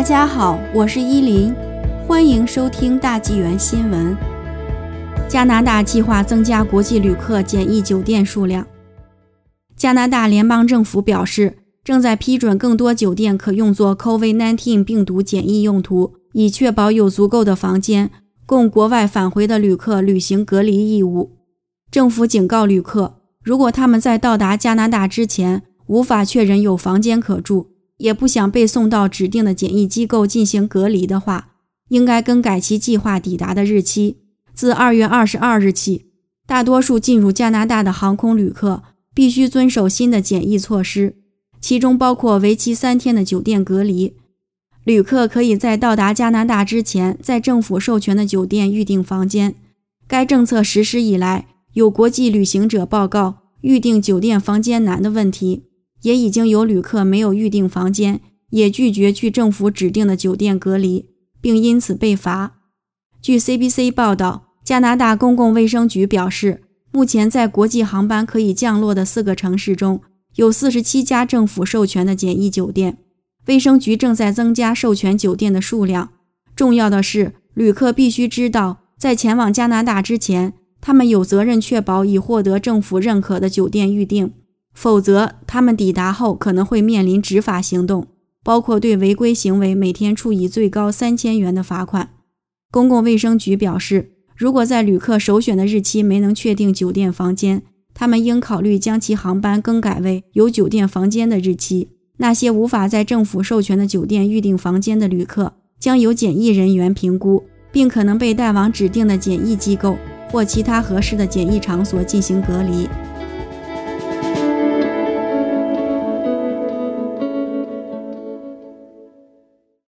大家好，我是依林，欢迎收听大纪元新闻。加拿大计划增加国际旅客检疫酒店数量。加拿大联邦政府表示，正在批准更多酒店可用作 COVID-19 病毒检疫用途，以确保有足够的房间供国外返回的旅客履行隔离义务。政府警告旅客，如果他们在到达加拿大之前无法确认有房间可住，也不想被送到指定的检疫机构进行隔离的话，应该更改其计划抵达的日期。自二月二十二日起，大多数进入加拿大的航空旅客必须遵守新的检疫措施，其中包括为期三天的酒店隔离。旅客可以在到达加拿大之前，在政府授权的酒店预订房间。该政策实施以来，有国际旅行者报告预订酒店房间难的问题。也已经有旅客没有预订房间，也拒绝去政府指定的酒店隔离，并因此被罚。据 CBC 报道，加拿大公共卫生局表示，目前在国际航班可以降落的四个城市中，有四十七家政府授权的简易酒店。卫生局正在增加授权酒店的数量。重要的是，旅客必须知道，在前往加拿大之前，他们有责任确保已获得政府认可的酒店预订。否则，他们抵达后可能会面临执法行动，包括对违规行为每天处以最高三千元的罚款。公共卫生局表示，如果在旅客首选的日期没能确定酒店房间，他们应考虑将其航班更改为有酒店房间的日期。那些无法在政府授权的酒店预订房间的旅客，将由检疫人员评估，并可能被带往指定的检疫机构或其他合适的检疫场所进行隔离。